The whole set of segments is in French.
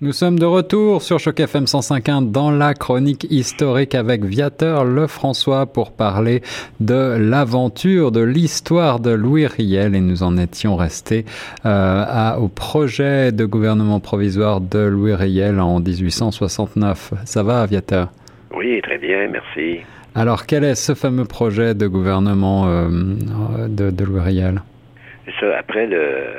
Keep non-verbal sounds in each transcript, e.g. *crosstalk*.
Nous sommes de retour sur Choc FM 105.1 dans la chronique historique avec Viateur Lefrançois pour parler de l'aventure, de l'histoire de Louis Riel et nous en étions restés euh, au projet de gouvernement provisoire de Louis Riel en 1869. Ça va, Viateur? Oui, très bien, merci. Alors, quel est ce fameux projet de gouvernement euh, de, de Louis Riel?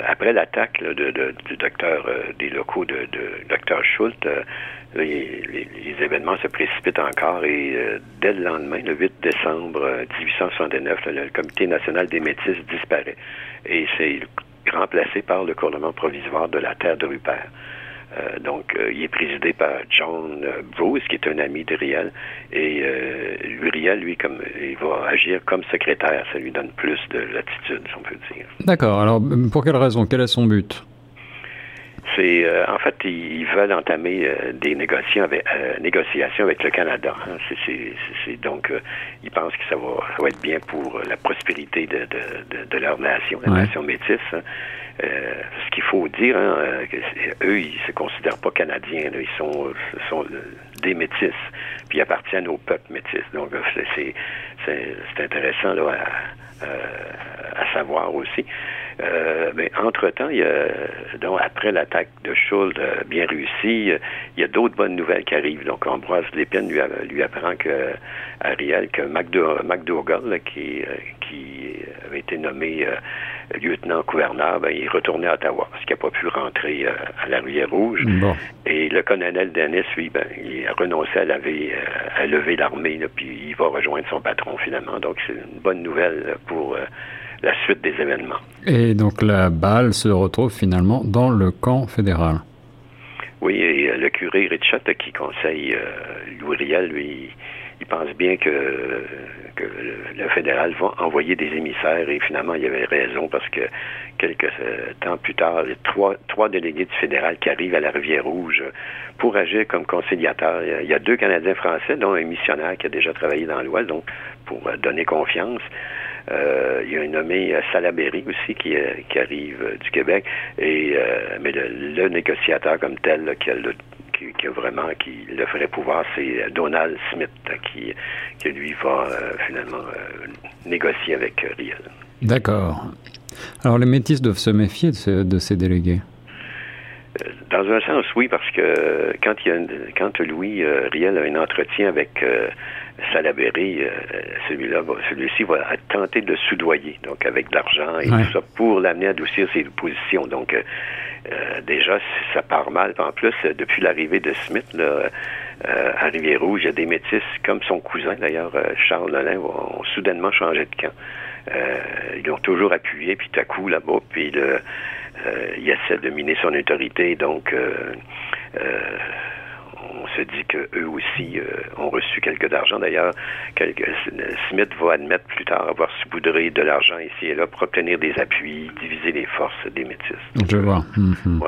Après l'attaque du docteur euh, des locaux de, de docteur Schultz, euh, les, les, événements se précipitent encore et euh, dès le lendemain, le 8 décembre 1869, le Comité national des métis disparaît et c'est remplacé par le gouvernement provisoire de la terre de Rupert. Euh, donc, euh, il est présidé par John euh, Bruce, qui est un ami de Riel. Et lui, Riel, lui, comme il va agir comme secrétaire, ça lui donne plus de latitude, si on peut dire. D'accord. Alors, pour quelle raison? Quel est son but? C'est en fait ils, veulent entamer des négociations avec, négociations avec le Canada. Hein. C'est donc ils pensent que ça va, ça va, être bien pour la prospérité de, de, de, leur nation, la nation métisse. Hein. Euh, ce qu'il faut dire, hein, euh, eux, ils se considèrent pas canadiens, ils sont, sont des métis, puis ils appartiennent au peuple métis. Donc, c'est, intéressant là, à, à, savoir aussi. Euh, mais entre-temps, il y a, donc, après l'attaque de Schultz bien réussie, il y a d'autres bonnes nouvelles qui arrivent. Donc, Ambroise Lépine lui, lui apprend que Ariel, que McDougall, qui, qui avait été nommé lieutenant-gouverneur, ben, il est retourné à Ottawa parce qu'il n'a pas pu rentrer euh, à la Rivière-Rouge. Et le colonel Dennis, lui, ben, il a renoncé à, laver, euh, à lever l'armée, puis il va rejoindre son patron finalement. Donc, c'est une bonne nouvelle pour euh, la suite des événements. Et donc, la balle se retrouve finalement dans le camp fédéral. Oui, et le curé Richard qui conseille Louis Riel, lui, il pense bien que, le, fédéral va envoyer des émissaires et finalement il y avait raison parce que quelques euh, temps plus tard, a trois, trois délégués du fédéral qui arrivent à la Rivière-Rouge pour agir comme conciliateurs. Il y a deux Canadiens français, dont un missionnaire qui a déjà travaillé dans l'Ouest, donc pour euh, donner confiance. Euh, il y a un nommé Salaberry aussi qui, qui arrive du Québec, et mais le, négociateur comme tel qui a le qui, vraiment qui le ferait pouvoir, c'est Donald Smith qui, qui lui va euh, finalement euh, négocier avec euh, Riel. D'accord. Alors les métis doivent se méfier de, ces délégués. Dans un sens, oui, parce que quand, il y a quand Louis Riel a un entretien avec Salaberry, celui-là, celui-ci va tenter de soudoyer, donc avec de l'argent et tout ça, pour l'amener à adoucir ses positions. Donc, euh, déjà, ça part mal. En plus, depuis l'arrivée de Smith là, euh, à Rivière-Rouge, il y a des métis, comme son cousin d'ailleurs, euh, Charles Nolin, ont soudainement changé de camp. ils l'ont toujours appuyé, puis tout à coup là-bas, puis le, il essaie de miner son autorité. Donc, on se dit qu'eux aussi euh, ont reçu quelques d'argent. D'ailleurs, Smith va admettre plus tard avoir saupoudré de l'argent ici et là pour obtenir des appuis, diviser les forces des métis. Je vois. Mhm.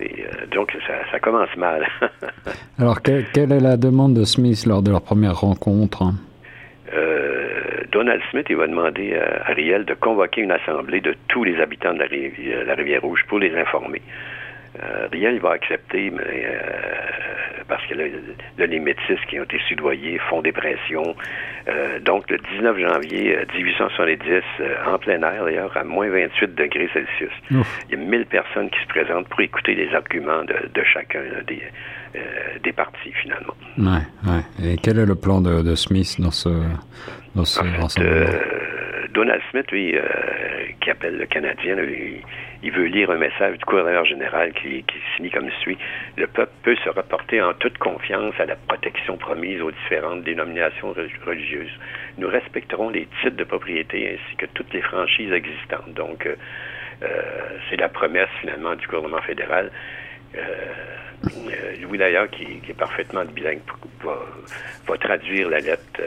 Euh, donc, ça, commence mal. *laughs* Alors, quelle est la demande de Smith lors de leur première rencontre? Euh, Donald Smith, il va demander à Ariel de convoquer une assemblée de tous les habitants de la Rivière-Rouge pour les informer. Euh, Riel il va accepter, mais euh, parce que là, les métis qui ont été soudoyés font des pressions. Euh, donc, le 19 janvier 1870, en plein air d'ailleurs, à moins 28 degrés Celsius, il y a 1000 personnes qui se présentent pour écouter les arguments de, chacun des, des partis, finalement. Ouais, ouais. Et quel est le plan de, Smith dans ce, dans ce Donald Smith, lui, qui appelle le Canadien, lui, il veut lire un message du gouverneur général qui, qui signe comme suit. Le peuple peut se rapporter en toute confiance à la protection promise aux différentes dénominations religieuses. Nous respecterons les titres de propriété ainsi que toutes les franchises existantes. Donc, euh, euh, c'est la promesse finalement du gouvernement fédéral. Euh, Louis d'ailleurs, qui, est parfaitement bilingue, va, va traduire la lettre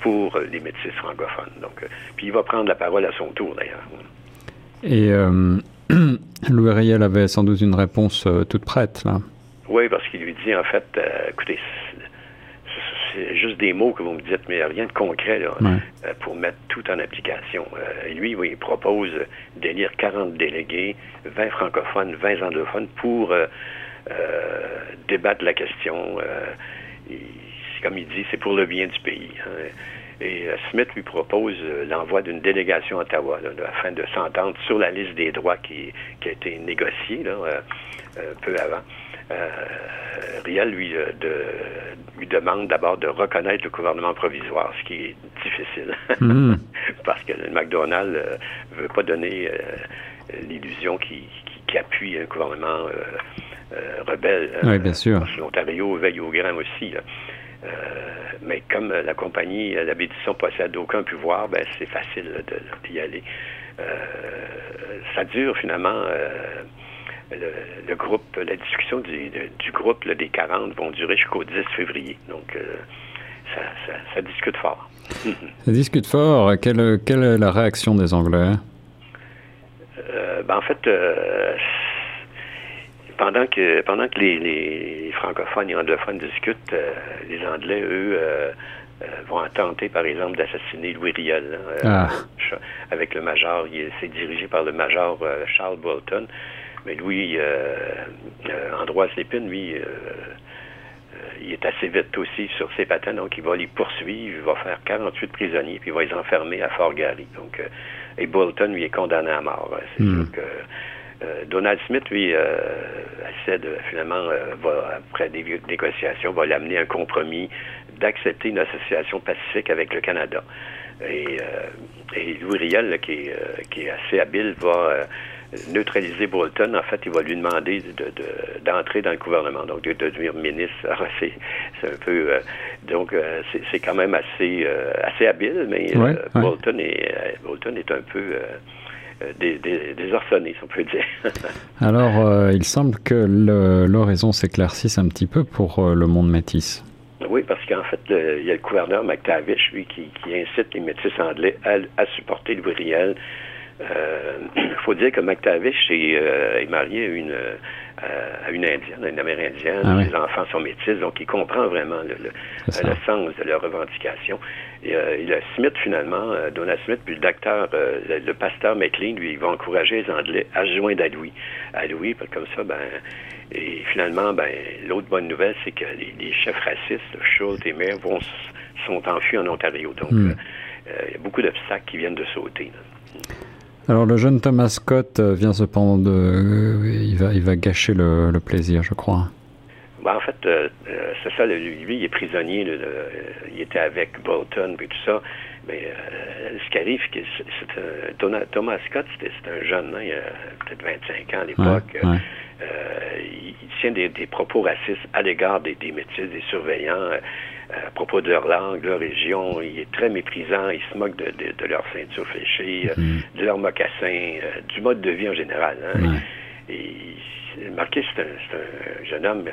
pour les métis francophones. Donc, puis il va prendre la parole à son tour d'ailleurs. Et euh, *clears throat* Louis Riel avait sans doute une réponse euh, toute prête, là. Oui, parce qu'il lui dit, en fait, euh, écoutez, c'est juste des mots que vous me dites, mais rien de concret là, pour mettre tout en application. et lui, oui, il propose d'élire 40 délégués, 20 francophones, 20 anglophones pour débattre la question. Comme il dit, c'est pour le bien du pays. Hein. Et euh, Smith lui propose euh, l'envoi d'une délégation à Ottawa afin de s'entendre sur la liste des droits qui, a été négociée là, euh, peu avant. Riel lui, lui demande d'abord de reconnaître le gouvernement provisoire, ce qui est difficile, hmm. *laughs* parce que le McDonald ne veut pas donner l'illusion qu'il appuie un gouvernement rebelle. Oui, bien sûr. L'Ontario veille au grand aussi. Mais comme la compagnie, la bédition possède aucun pouvoir, ben c'est facile d'y aller. Euh, ça dure finalement. Euh, le, groupe, la discussion du, groupe des 40 vont durer jusqu'au 10 février. Donc, ça, discute fort. *laughs* ça discute fort. Quelle, quelle, est la réaction des Anglais? ben, en fait, pendant que pendant que les, francophones et anglophones discutent, euh, les Anglais, eux, euh, euh, vont tenter, par exemple, d'assassiner Louis Riel hein, ah. avec le major. Il s'est dirigé par le major Charles Bolton. Mais Louis, Androise Lépine, lui, il est assez vite aussi sur ses patins, donc il va les poursuivre, il va faire 48 prisonniers, puis il va les enfermer à Fort Garry. Donc, et Bolton, lui, est condamné à mort. Hein. C'est hmm. sûr que euh, Donald Smith, lui, euh, essaie de, finalement, euh, va, après des négociations, va l'amener un compromis d'accepter une association pacifique avec le Canada. Et, Louis Riel, qui, est, assez habile, va neutraliser Bolton. En fait, il va lui demander d'entrer dans le gouvernement, donc de, devenir ministre. c'est, un peu... donc, c'est, quand même assez, assez habile, mais Bolton, est, Bolton est un peu euh, des, des, si on peut dire. *laughs* Alors, euh, il semble que l'horizon s'éclaircisse un petit peu pour euh, le monde métis. Oui, parce qu'en fait, il y a le gouverneur McTavish, lui, qui, incite les métis anglais à, supporter Louis Riel. Il *clears throat* faut dire que McTavish est, marié à une, à une Indienne, une Amérindienne. Ah Les enfants sont métis, donc il comprend vraiment le, le sens de leurs revendications. Et, euh, il a Smith, finalement, euh, Donald Smith, puis le docteur, euh, le, pasteur McLean, lui, il va encourager les Anglais à se joindre à Louis. À Louis, comme ça, ben, et finalement, ben, l'autre bonne nouvelle, c'est que les, chefs racistes, Schultz et Mayer, vont, sont enfuis en Ontario. Donc, hmm. il y a beaucoup d'obstacles qui viennent de sauter. Alors, le jeune Thomas Scott vient cependant de. il, va, il va gâcher le plaisir, je crois. Ben, en fait, euh, euh, c'est ça, lui, il est prisonnier, il était avec Bolton et tout ça. Mais euh, ce qui arrive, c'est Thomas Scott, c'était un jeune, hein, il a peut-être 25 ans à l'époque. il, tient des, propos racistes à l'égard des, des métis, des surveillants, à propos de leur langue, leur région. Il est très méprisant, il se moque de, leur ceinture fléchée, mm-hmm. de leur mocassin, du mode de vie en général. Hein. Et Marquis, c'est un, jeune homme, euh,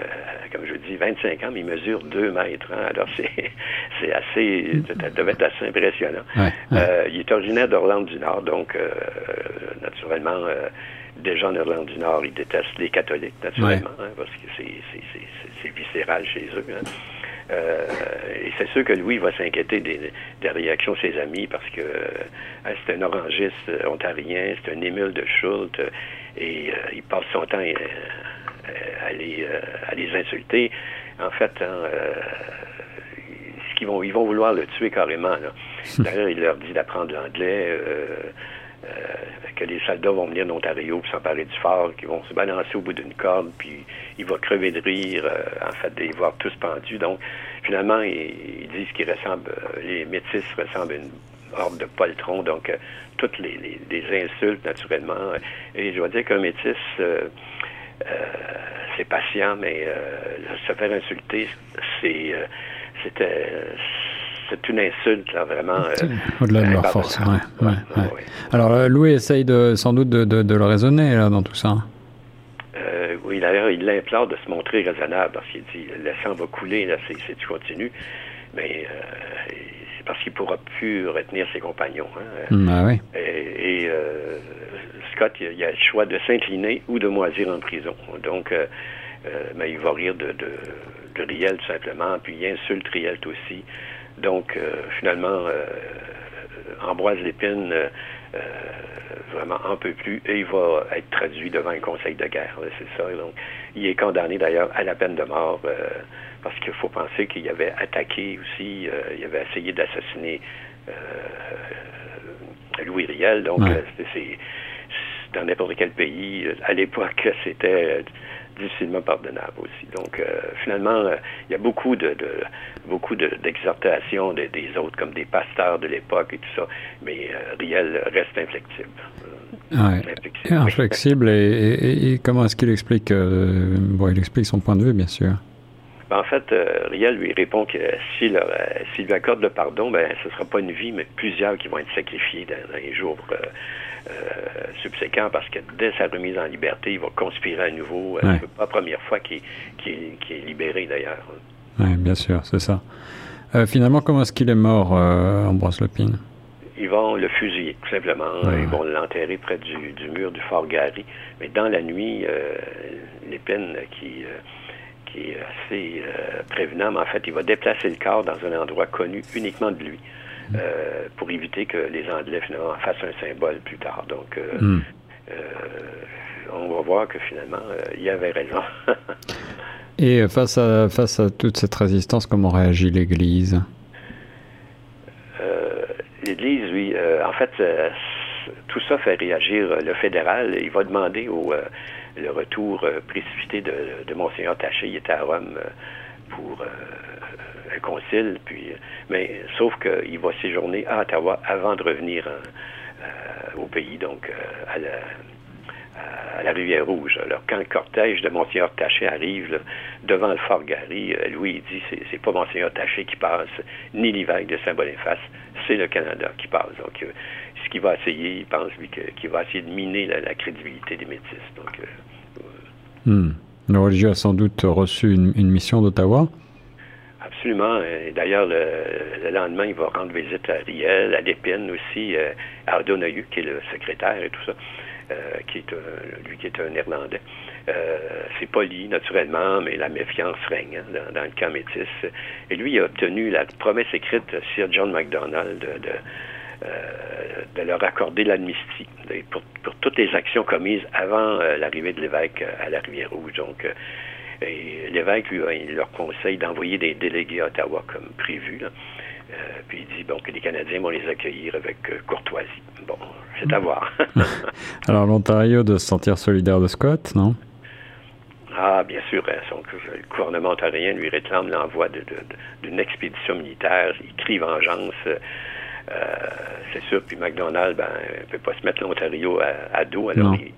comme je vous dis, 25 ans, mais il mesure 2 mètres. Hein. alors, *laughs* c'est assez, ça devait être assez impressionnant. Euh, il est originaire d'Orlande du Nord, donc, euh, naturellement, déjà en Irlande du Nord, il déteste les catholiques, naturellement, hein, parce que c'est viscéral chez eux. Hein. et c'est sûr que Louis va s'inquiéter des, réactions de ses amis parce que c'est un orangiste ontarien, c'est un émule de Schultz, et euh, il passe son temps euh, à, les, euh, à les insulter. En fait, hein, ce qu'ils vont, ils vont vouloir le tuer carrément. *laughs* D'ailleurs, il leur dit d'apprendre l'anglais. que les soldats vont venir d'Ontario pour s'emparer du fort, qu'ils vont se balancer au bout d'une corde, puis il va crever de rire, en fait, de les voir tous pendus. Donc, finalement, ils, disent qu'ils ressemblent, les métis ressemblent à une horde de poltrons, donc toutes les, insultes, naturellement. Et je dois dire qu'un métis, euh, euh, c'est patient, mais euh, se faire insulter, c'est c'était c'est une insulte, là, vraiment. Au-delà de leur force, ouais, ouais, Alors, Louis essaye de, sans doute de, de, le raisonner là, dans tout ça. oui, d'ailleurs, il l'implore de se montrer raisonnable parce qu'il dit le sang va couler là, si, tu continues. Mais parce qu'il ne pourra plus retenir ses compagnons. Hein. Mm, ah et, euh, Scott, il, a le choix de s'incliner ou de moisir en prison. Donc, euh, mais il va rire de, de, de, Riel tout simplement, puis il insulte Riel aussi. Donc, finalement, Ambroise Lépine vraiment en peut plus et il va être traduit devant un conseil de guerre. C'est ça. Donc, il est condamné d'ailleurs à la peine de mort parce qu'il faut penser qu'il avait attaqué aussi, il avait essayé d'assassiner Louis Riel. Donc, c'est dans n'importe quel pays. À l'époque, c'était difficilement pardonnable aussi. Donc, euh, finalement, euh, il y a beaucoup de, beaucoup d'exhortations des autres, comme des pasteurs de l'époque et tout ça, mais euh, Riel reste inflexible. Ouais. Inflexible. et, comment est-ce qu'il explique Bon, il explique son point de vue, bien sûr. Ben, en fait, Riel lui répond que s'il lui accorde le pardon, ben, ce ne sera pas une vie, mais plusieurs qui vont être sacrifiés dans, les jours subséquent parce que dès sa remise en liberté, il va conspirer à nouveau. Euh, c'est pas la première fois qu'il est libéré d'ailleurs. Oui, bien sûr, c'est ça. Euh, finalement, comment est-ce qu'il est mort, Ambroise Lepine Ils vont le fusiller, tout simplement. Ils vont l'enterrer près du, mur du fort Gary. Mais dans la nuit, Lépine, qui qui est assez prévenant, mais en fait, il va déplacer le corps dans un endroit connu uniquement de lui. Euh, pour éviter que les Anglais finalement fassent un symbole plus tard. Donc, euh, hmm. euh, on va voir que finalement, il y avait raison. *laughs* Et face à, face à toute cette résistance, comment réagit l'Église? L'Église, oui, en fait, tout ça fait réagir le fédéral. Il va demander au, le retour précipité de, de Monseigneur Taché. Il était à Rome pour un concile, puis, mais sauf qu'il va séjourner à Ottawa avant de revenir hein, euh, au pays, donc euh, à la, rivière Rouge. Alors, quand le cortège de Monseigneur Taché arrive devant le fort Gary, euh, Louis dit c'est, c'est pas Monseigneur Taché qui passe, ni l'évêque de Saint-Boniface, c'est le Canada qui passe. Donc, ce qu'il va essayer, il pense lui qu'il va essayer de miner la, crédibilité des métis. Donc, hmm. Le religieux a sans doute reçu une mission d'Ottawa. Absolument. D'ailleurs, le, lendemain, il va rendre visite à Riel, à Lépine aussi, euh, à O'Donoghue, qui est le secrétaire et tout ça, euh, qui est lui qui est un Irlandais. Euh, c'est poli, naturellement, mais la méfiance règne hein, dans, le camp métis. Et lui, il a obtenu la promesse écrite de Sir John MacDonald de, de, leur accorder l'amnistie pour, pour, toutes les actions commises avant l'arrivée de l'évêque à la Rivière-Rouge. Donc, et l'évêque, lui, il leur conseille d'envoyer des délégués à Ottawa comme prévu. Euh, puis il dit bon que les Canadiens vont les accueillir avec euh, courtoisie. Bon, c'est à voir. *laughs* Alors l'Ontario de se sentir solidaire de Scott, non? Ah, bien sûr. Hein, son, le gouvernement ontarien lui réclame l'envoi d'une expédition militaire. Il crie vengeance. Euh, c'est sûr. Puis McDonald, ben, ne peut pas se mettre l'Ontario à, dos. Alors il,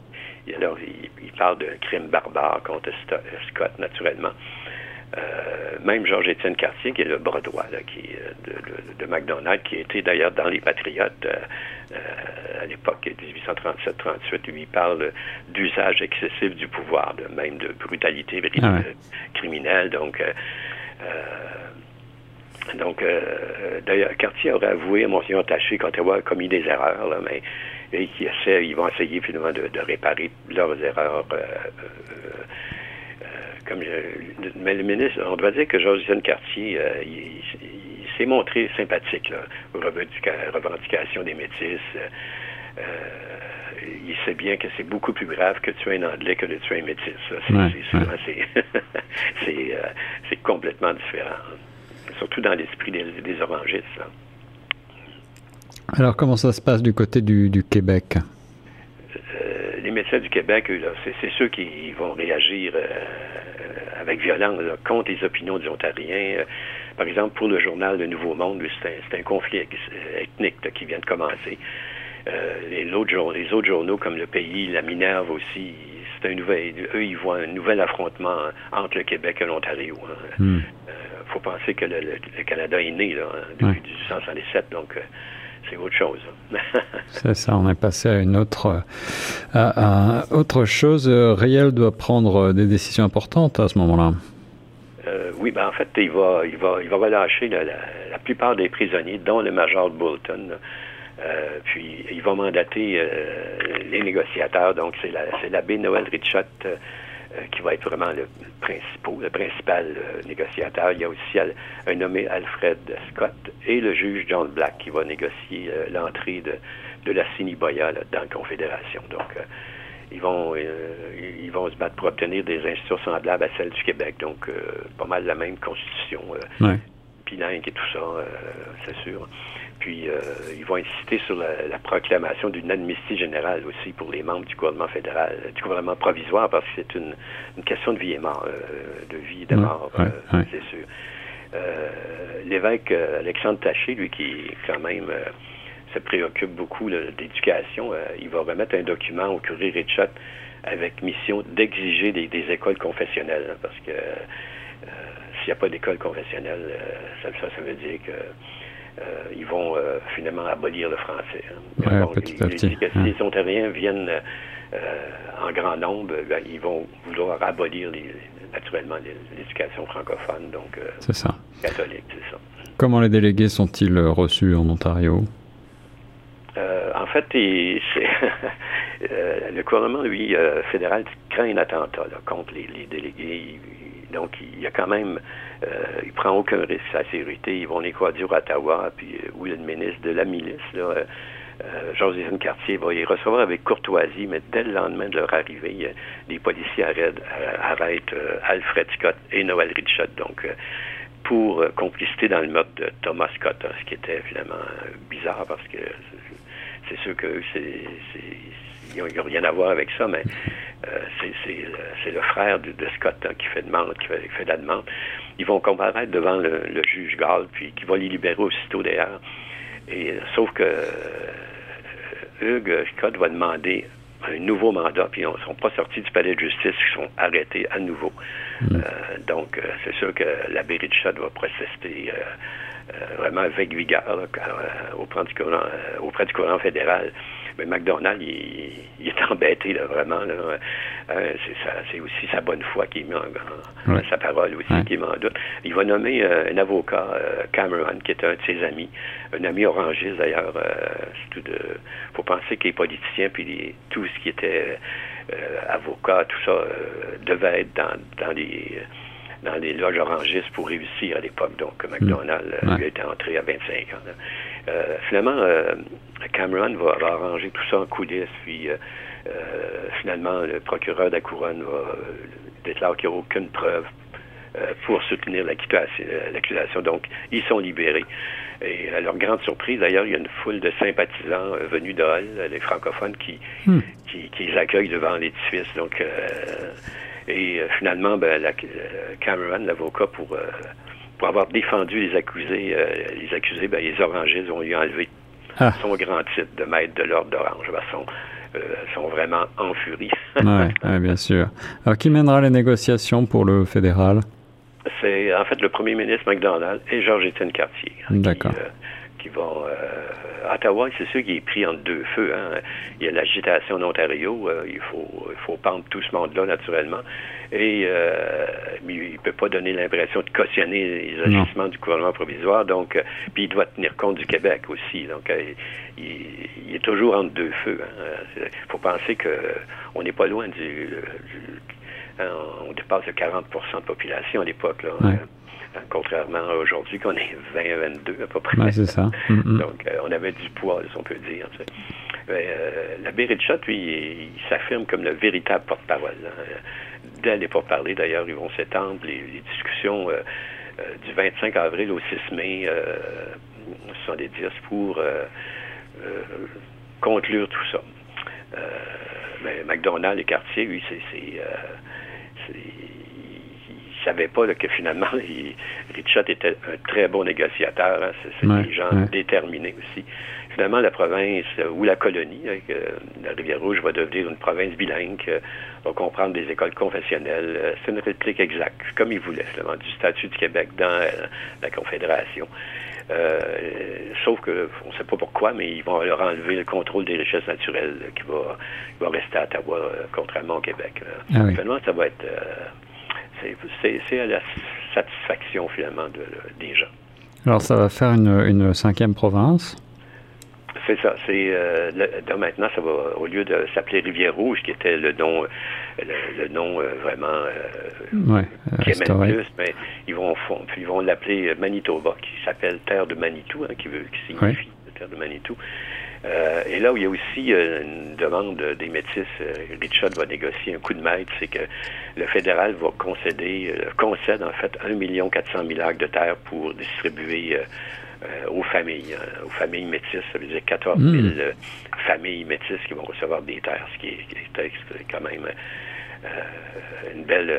alors, il, parle de crime barbare contre Scott, naturellement. Euh, même Georges-Étienne Cartier, qui est le bras droit qui, de, de, de, McDonald's, qui était d'ailleurs dans les Patriotes euh, euh, à l'époque 1837-38, lui parle d'usage excessif du pouvoir, de, même de brutalité ah criminelle. Donc, donc d'ailleurs, Cartier aurait avoué à Monseigneur Taché quand il a commis des erreurs, là, mais et qui essaient, ils vont essayer finalement de, réparer leurs erreurs. Euh, euh, euh, comme mais le ministre, on doit dire que Josiane Cartier, il, s'est montré sympathique là, aux revendications des métis. il sait bien que c'est beaucoup plus grave que tuer un Anglais que de tuer un métis. *laughs* C'est complètement différent. Surtout dans l'esprit des, des orangistes. Alors, comment ça se passe du côté du, Québec? Euh, Les médecins du Québec, c'est ceux qui vont réagir euh, avec violence contre les opinions des Ontariens. Euh, par exemple, pour le journal Le Nouveau Monde, c'est un, conflit ethnique qui vient de commencer. les, autres, les autres journaux comme Le Pays, La Minerve aussi, c'est un nouvel, eux, ils voient un nouvel affrontement entre le Québec et l'Ontario. Il hein. hmm. faut penser que le, Canada est né là, hein, depuis 1867, donc c'est autre chose. *laughs* c'est ça, on est passé à une autre, à, autre chose. Riel doit prendre des décisions importantes à ce moment-là. Euh, oui, ben en fait, il va, il va, il va relâcher la, plupart des prisonniers, dont le major Bolton. Euh, puis il va mandater euh, les négociateurs. Donc c'est l'abbé Noël Richot qui va être vraiment le, principal, le principal négociateur. Il y a aussi un nommé Alfred Scott et le juge John Black qui va négocier l'entrée de, de la Siniboya dans la Confédération. Donc, ils vont ils vont se battre pour obtenir des institutions semblables à celles du Québec. Donc, pas mal la même constitution, ouais. Bilingue et tout ça, c'est sûr. Puis, euh, ils vont insister sur la, proclamation d'une amnistie générale aussi pour les membres du gouvernement fédéral, du gouvernement provisoire, parce que c'est une, question de vie et mort, euh, de vie et de mort, euh, c'est sûr. L'évêque Alexandre Taché, lui, qui quand même se préoccupe beaucoup d'éducation, il va remettre un document au curé Richard avec mission d'exiger des, écoles confessionnelles, hein, parce que s'il n'y a pas d'école confessionnelle, ça, ça veut dire que euh, ils vont euh, finalement abolir le français. Hein. petit à petit. si les Ontariens viennent euh, en grand nombre, ben, ils vont vouloir abolir naturellement l'éducation francophone, donc ça. catholique, c'est ça. Comment les délégués sont-ils reçus en Ontario? en fait, *laughs* le gouvernement, lui, fédéral, craint un attentat contre les, délégués. Donc, il y a quand même euh, il prend aucun risque sa sécurité. Ils vont les à Ottawa, puis euh, où le ministre de la milice, là, euh, Joséphine Cartier va y recevoir avec courtoisie, mais dès le lendemain de leur arrivée, les policiers arrêtent, arrêtent Alfred Scott et Noël Richard. Donc, pour complicité dans le meurtre de Thomas Scott, hein, ce qui était finalement bizarre parce que c'est sûr que c'est il n'y a rien à voir avec ça, mais c'est le frère de, Scott hein, qui fait demande, qui fait la demande. Ils vont comparaître devant le, juge Gall, puis qui va les libérer aussitôt d'ailleurs. Et sauf que euh, Hugues Scott va demander un nouveau mandat, puis ils ne sont pas sortis du palais de justice, ils sont arrêtés à nouveau. Mm. Euh, donc, euh, c'est sûr que l'abbé Richard va protester vraiment avec vigueur auprès, du courant, auprès du courant fédéral. Mais McDonald, il, est *laughs* embêté, là, vraiment. Euh, c'est aussi sa bonne foi qui mise en, sa parole aussi qui est en doute. Il va nommer euh, un avocat, euh, Cameron, qui est un de ses amis, un ami orangiste d'ailleurs. Il faut penser qu'il est politicien, puis tout ce qui était avocat, tout ça, devait être dans, dans les dans les loges orangistes pour réussir à l'époque. Donc, McDonald lui a été entré à 25 ans. Finalement, Cameron va, arranger tout ça en coulisses, puis euh, euh, finalement, le procureur de la couronne va euh, déclarer qu'il n'y a aucune preuve pour soutenir l'accusation. Donc, ils sont libérés. Et à leur grande surprise, d'ailleurs, il y a une foule de sympathisants venus de les francophones, qui, hmm. qui, les accueillent devant l'édifice. Donc, et finalement, ben, Cameron, l'avocat, pour, pour avoir défendu les accusés, les accusés, ben, les orangistes ont eu enlevé ah. son grand titre de maître de l'ordre d'Orange. Ben, sont, euh, sont vraiment en furie. oui, *laughs* bien sûr. Alors, qui mènera les négociations pour le fédéral? C'est en fait le premier ministre McDonald et Georges-Étienne Cartier. D'accord. Euh, qui, vont. Euh, Ottawa, c'est sûr qu'il est pris entre deux feux. Hein. Il y a l'agitation en Ontario. il, faut, il faut pendre tout ce monde-là, naturellement et euh, il ne peut pas donner l'impression de cautionner les agissements du gouvernement provisoire. Donc, euh, puis il doit tenir compte du Québec aussi. Donc, euh, il, est toujours entre deux feux. Il hein. faut penser que on n'est pas loin du, on dépasse le 40% de population à l'époque. Hein. contrairement à aujourd'hui qu'on est 20-22 à peu près. c'est ça. *laughs* Mm, mm. Donc, on avait du poids, si on peut dire. l'abbé Richard, lui, il, s'affirme comme le véritable porte-parole dès les pourparlers, d'ailleurs, ils vont s'étendre. Les, discussions euh, euh, du 25 avril au 6 mai euh, sont des discours conclure tout ça. mais McDonald et Cartier, lui, c'est il savait pas que finalement, Richard était un très bon négociateur. Hein. C'est des gens déterminés aussi finalement, la province euh, ou la colonie, hein, la Rivière-Rouge va devenir une province bilingue, euh, va comprendre des écoles confessionnelles. Euh, c'est une réplique exacte, comme ils voulaient, finalement, du statut du Québec dans la Confédération. sauf que on ne sait pas pourquoi, mais ils vont leur enlever le contrôle des richesses naturelles qui va, va rester à Ottawa, contrairement au Québec. Ah finalement, ça va être c'est à la satisfaction finalement des gens. Alors ça va faire une cinquième province c'est ça. C'est euh, maintenant, ça va au lieu de s'appeler Rivière Rouge, qui était le nom le, nom vraiment qui est plus, mais ils vont ils vont l'appeler Manitoba, qui s'appelle Terre de Manitou, hein, qui veut qui signifie Terre de Manitou. Euh, et là où il y a aussi euh, une demande des métis, euh, Richard va négocier un coup de maître, c'est que le fédéral va concéder, concède en fait 1 400 000 acres de terre pour distribuer aux familles, hein, aux familles métisses. Ça veut dire 14 000 hmm. familles métisses qui vont recevoir des terres, ce qui est, quand même une belle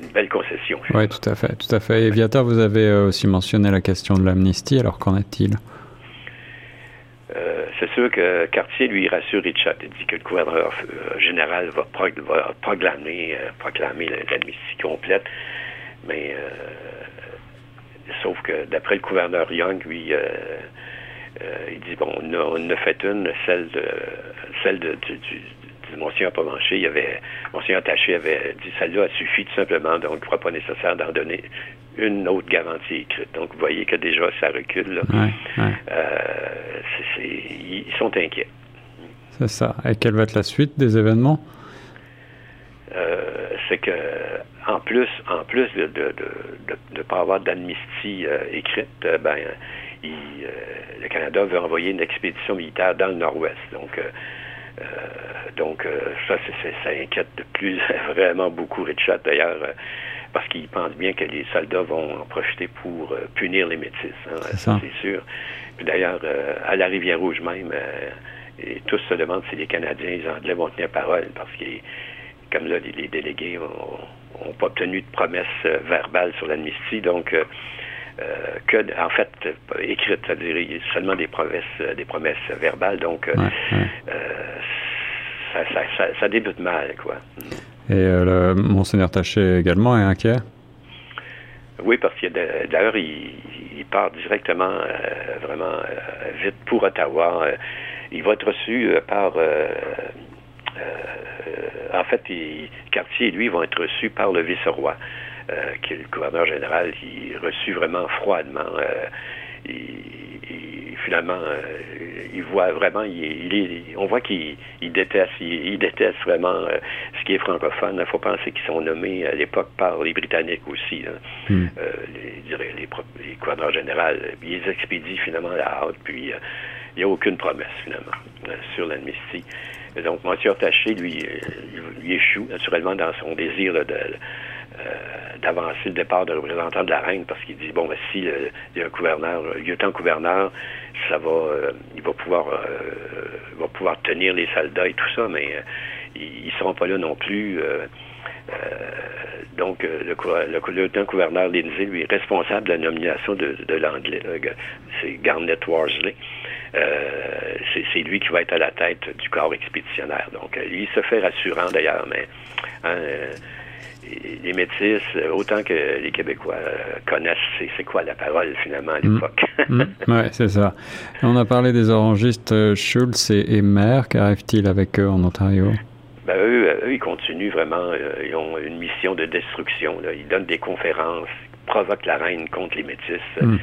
une belle concession. Oui, tout à fait, tout à fait. Et Viator, vous avez aussi mentionné la question de l'amnistie. Alors qu'en est-il? C'est sûr que Cartier, lui, rassure Richard. Il dit que le gouverneur euh, général va, proclamer, euh, proclamer l'amnistie complète. Mais euh, sauf que d'après le gouverneur Young, lui, il dit bon, on a, fait une, celle de celle de, du, Monsieur Provencher, il y avait, Monsieur Taché avait dit celle-là a suffi tout simplement, donc il ne croit pas nécessaire d'en donner une autre garantie écrite. Donc vous voyez que déjà ça recule. Euh, ils sont inquiets. C'est ça. Et quelle va être la suite des événements? Euh, c'est que en plus, en plus de ne pas avoir d'amnistie euh, écrite, ben, le Canada veut envoyer une expédition militaire dans le Nord-Ouest. Donc, euh, donc, euh, ça, ça inquiète de plus *laughs* vraiment beaucoup Richard, d'ailleurs, euh, parce qu'il pense bien que les soldats vont en profiter pour punir les métis. Hein, ça, c'est sûr. D'ailleurs, à la Rivière-Rouge même, et tous se demandent si les Canadiens, les Anglais vont tenir parole, parce que, comme là, les, délégués n'ont pas obtenu de promesses verbales sur l'amnistie, donc... que, en fait, écrites, c'est-à-dire seulement des promesses, des promesses verbales. Donc, ça, débute mal, quoi. Et euh, le Monseigneur Taché également est inquiet? Oui, parce que d'ailleurs, il, part directement, euh, vraiment euh, vite pour Ottawa. il va être reçu par... en fait, il, Cartier et lui vont être reçus par le vice-roi, qui est le gouverneur général. Il est reçu vraiment froidement. il, finalement, il voit vraiment, il, on voit qu'il déteste, il, déteste vraiment euh, ce qui est francophone. Il faut penser qu'ils sont nommés à l'époque par les Britanniques aussi, hmm. euh, les, les, les généraux. Ils expédient finalement la hâte, puis euh, il n'y a aucune promesse finalement sur l'amnistie. Donc, Monsieur Taché, lui, lui échoue naturellement dans son désir euh, d'avancer le départ de représentant de la reine parce qu'il dit bon ben, si euh, il y a un gouverneur, un lieutenant-gouverneur, ça va euh, il va pouvoir va pouvoir tenir les soldats et tout ça, mais ils, ne seront pas là non plus. Donc, le, lieutenant-gouverneur Lindsay, lui, est responsable de la nomination de, l'anglais. C'est Garnet Worsley. c'est lui qui va être à la tête du corps expéditionnaire. Donc, il se fait rassurant d'ailleurs, mais hein, les métis, autant que les Québécois connaissent c'est quoi la parole finalement à mm. l'époque? Mm. *laughs* Oui, c'est ça. On a parlé des orangistes euh, Schultz et, et Qu'arrive-t-il avec eux en Ontario? Ben, eux, ils continuent vraiment. Euh, ils ont une mission de destruction. Ils donnent des conférences, provoquent la reine contre les métis. Mm.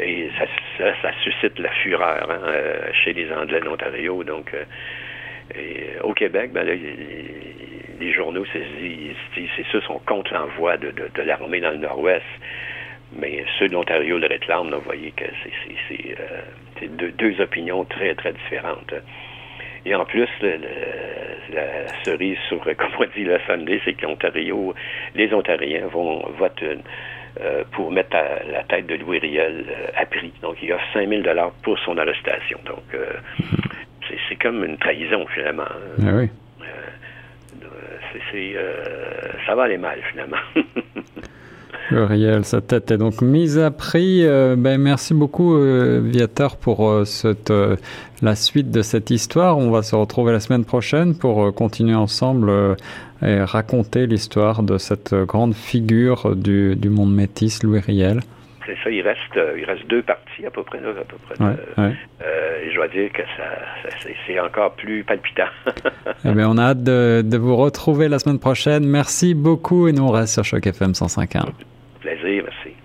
Et ça, suscite la fureur hein, euh, chez les Anglais d'Ontario. Donc, au Québec, ben, là, les journaux c'est ça, sont contre l'envoi de, l'armée dans le Nord-Ouest. Mais ceux de l'Ontario le réclament. vous voyez que c'est euh, deux, opinions très, très différentes. Et en plus, la cerise sur, *laughs* comme on dit, le Sunday, c'est que l'Ontario, les Ontariens vont voter euh, pour mettre la tête de Louis Riel euh, à prix. Donc, il a 5 000 pour son arrestation. Donc, *laughs* c'est comme une trahison, finalement. Ah oui c'est, euh, ça va aller mal finalement. *laughs* Uriel, sa tête est donc mise à prix. Euh, ben, merci beaucoup, euh, Viateur, pour cette, la suite de cette histoire. On va se retrouver la semaine prochaine pour continuer ensemble et raconter l'histoire de cette grande figure du, du monde métis, Louis Riel c'est ça, il reste, euh, il reste deux parties à peu près, là, à peu près. Euh, et je dois dire que ça, c'est encore plus palpitant. *laughs* eh bien, on a hâte de, de, vous retrouver la semaine prochaine. Merci beaucoup et nous on reste sur Choc FM 105.1 plaisir, merci.